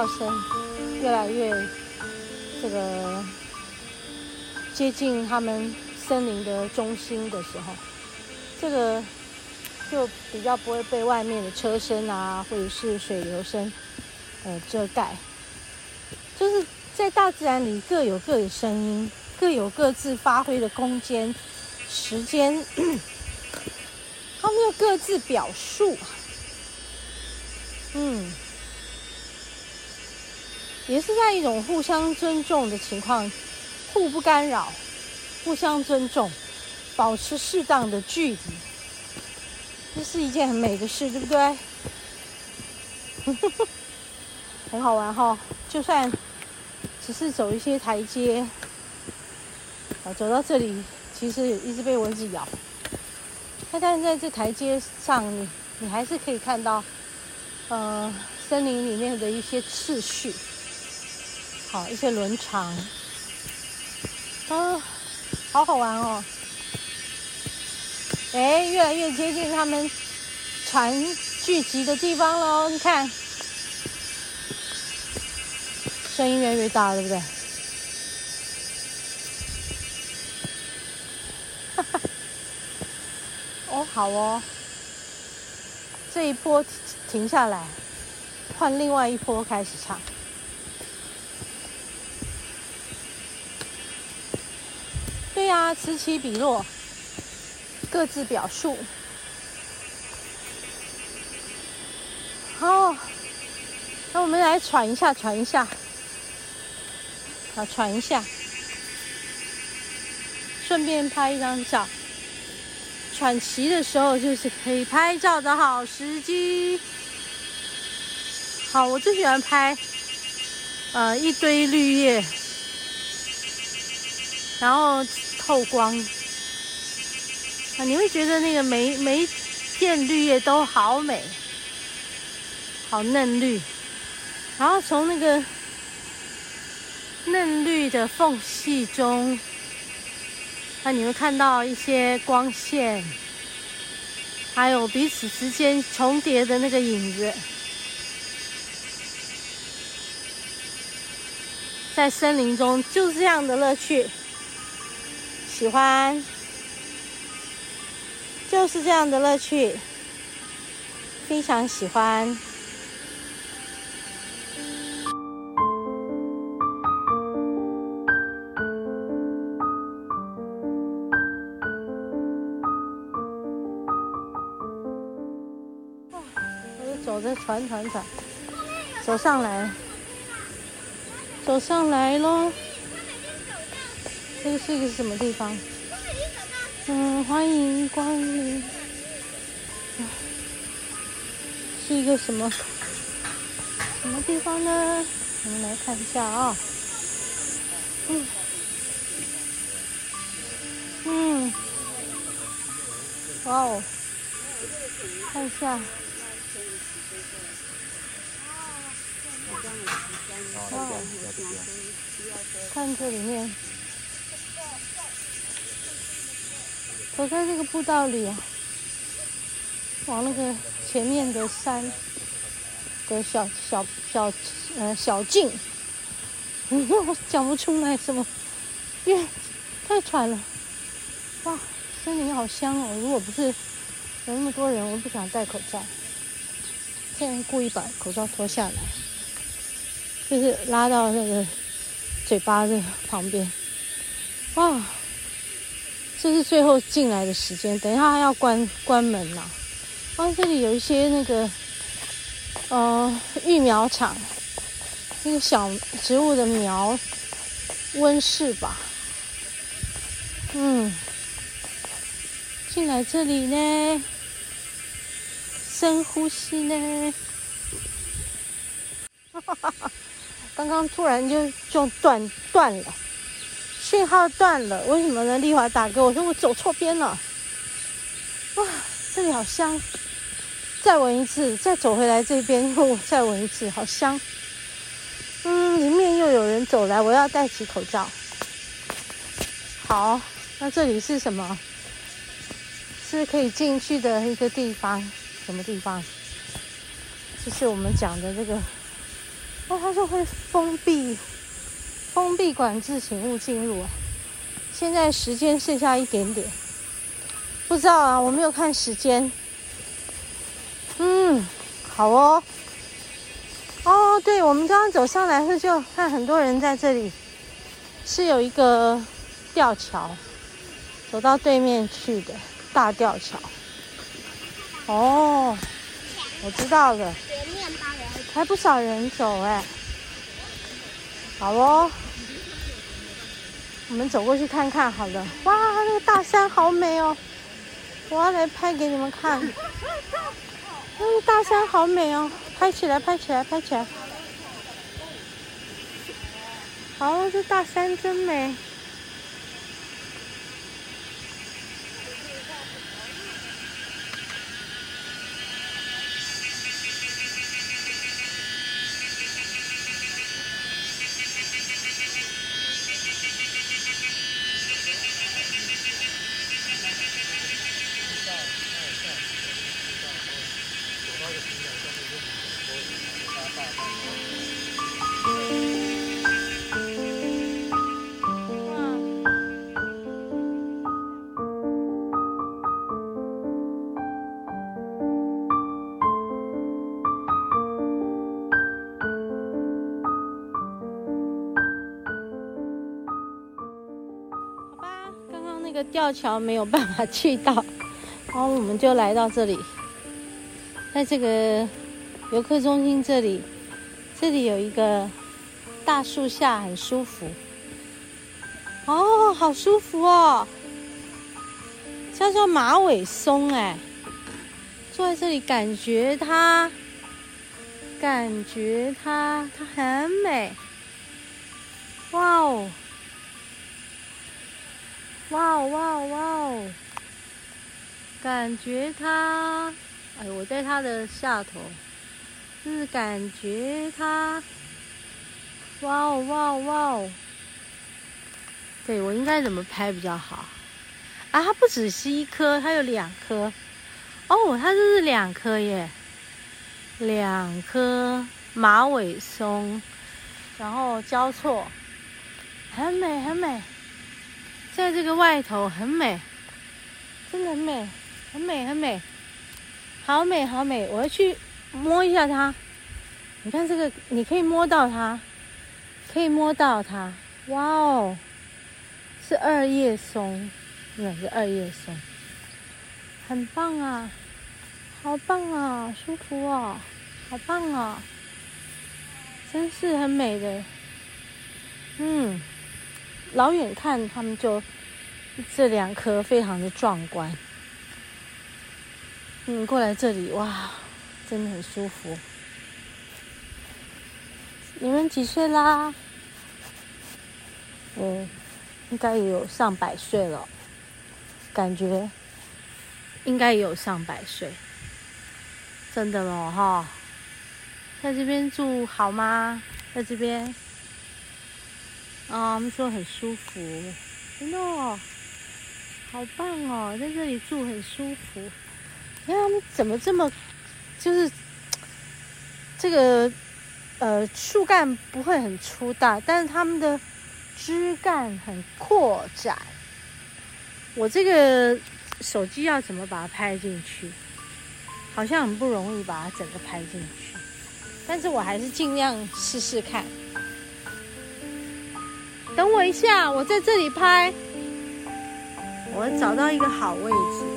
叫声越来越这个接近他们森林的中心的时候，这个就比较不会被外面的车声啊，或者是水流声呃遮盖。就是在大自然里各有各的声音，各有各自发挥的空间、时间，他们又各自表述。嗯，也是在一种互相尊重的情况，互不干扰，互相尊重，保持适当的距离，这是一件很美的事，对不对？很好玩哈，就算只是走一些台阶，啊，走到这里，其实也一直被蚊子咬，那但在这台阶上，你你还是可以看到。呃，森林里面的一些次序，好，一些伦常，啊，好好玩哦！哎，越来越接近他们船聚集的地方喽，你看，声音越来越大，对不对？哦，好哦，这一波。停下来，换另外一波开始唱。啊，此起彼落，各自表述。好，那我们来喘一下，喘一下，好，喘一下，顺便拍一张照。喘息的时候，就是可以拍照的好时机。好，我最喜欢拍，呃，一堆绿叶，然后透光，啊，你会觉得那个每每一片绿叶都好美，好嫩绿，然后从那个嫩绿的缝隙中，那你会看到一些光线，还有彼此之间重叠的那个影子。在森林中就是这样的乐趣，喜欢，就是这样的乐趣，非常喜欢。我就走着传传传，走上来。走上来喽！这个是一个什么地方？嗯，欢迎光临。是一个什么什么地方呢？我们来看一下啊。嗯嗯，哇哦，看一下。哦，看这里面，走在这个步道里啊，往那个前面的山的小小小呃小径，我讲不出来什么，因为太喘了。哇，森林好香哦！如果不是有那么多人，我不想戴口罩。现在故意把口罩脱下来。就是拉到那个嘴巴的旁边，哇！这是最后进来的时间，等一下还要关关门呐。啊，这里有一些那个，呃，育苗场，那个小植物的苗温室吧。嗯，进来这里呢，深呼吸呢。哈哈哈哈。刚刚突然就就断断了，讯号断了，为什么呢？丽华打给我说我走错边了，哇，这里好香，再闻一次，再走回来这边我再闻一次，好香。嗯，里面又有人走来，我要戴起口罩。好，那这里是什么？是可以进去的一个地方，什么地方？就是我们讲的这个。哦，他说会封闭，封闭管制，请勿进入。现在时间剩下一点点，不知道啊，我没有看时间。嗯，好哦。哦，对，我们刚刚走上来是就看很多人在这里，是有一个吊桥，走到对面去的。大吊桥，哦，我知道了，还不少人走哎，好哦，我们走过去看看好的。哇，那个大山好美哦，我要来拍给你们看。那个大山好美哦，拍起来，拍起来，拍起来。好，这大山真美。吊桥没有办法去到，然后我们就来到这里，在这个游客中心这里，这里有一个大树下，很舒服。哦，好舒服哦！叫做马尾松哎，坐在这里感觉它，感觉它，它很美。哇哦！哇哦哇哦哇哦！感觉它，哎，我在它的下头，就是感觉它，哇哦哇哦哇哦！对，我应该怎么拍比较好？啊，它不只是一棵，它有两棵。哦，它这是两棵耶，两棵马尾松，然后交错，很美很美。在这个外头很美，真的很美，很美很美，好美好美！我要去摸一下它。你看这个，你可以摸到它，可以摸到它。哇哦，是二叶松，那是二叶松，很棒啊，好棒啊，舒服哦，好棒啊，真是很美的，嗯。老远看，他们就这两棵非常的壮观。嗯，过来这里哇，真的很舒服。你们几岁啦？嗯，应该也有上百岁了，感觉应该也有上百岁。真的哦？哈，在这边住好吗？在这边。啊，他们说很舒服，真的，好棒哦，在这里住很舒服。他们怎么这么，就是这个呃树干不会很粗大，但是他们的枝干很扩展。我这个手机要怎么把它拍进去？好像很不容易把它整个拍进去，但是我还是尽量试试看。等我一下，我在这里拍。我找到一个好位置。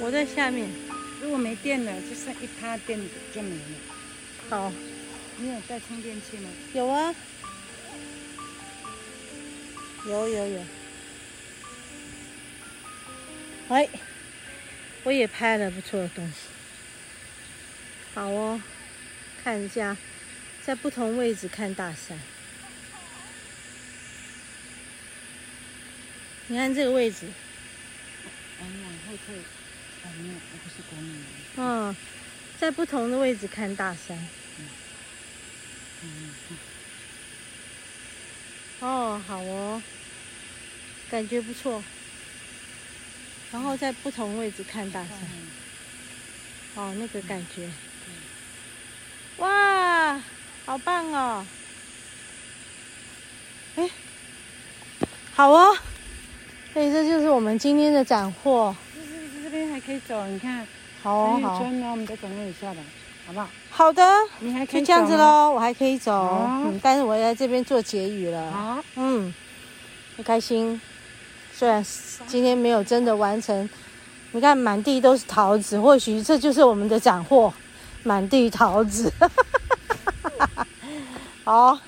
我在下面，如果没电了，就剩一趴电就没了。好。你有带充电器吗？有啊，有有有。哎，我也拍了不错的东西。好哦，看一下，在不同位置看大山。你看这个位置。嗯，在不同的位置看大山。嗯嗯嗯。哦，好哦，感觉不错。然后在不同位置看大山。哦，那个感觉。哇，好棒哦！哎，好哦。所以这就是我们今天的斩获。这边还可以走，你看。好哦，好。圈呢，我们再走那里下来，好不好？好的。你还可以就这样子喽，我还可以走。哦、嗯，但是我在这边做结语了。好。嗯，很开心。虽然今天没有真的完成，你看满地都是桃子，或许这就是我们的斩获，满地桃子。好。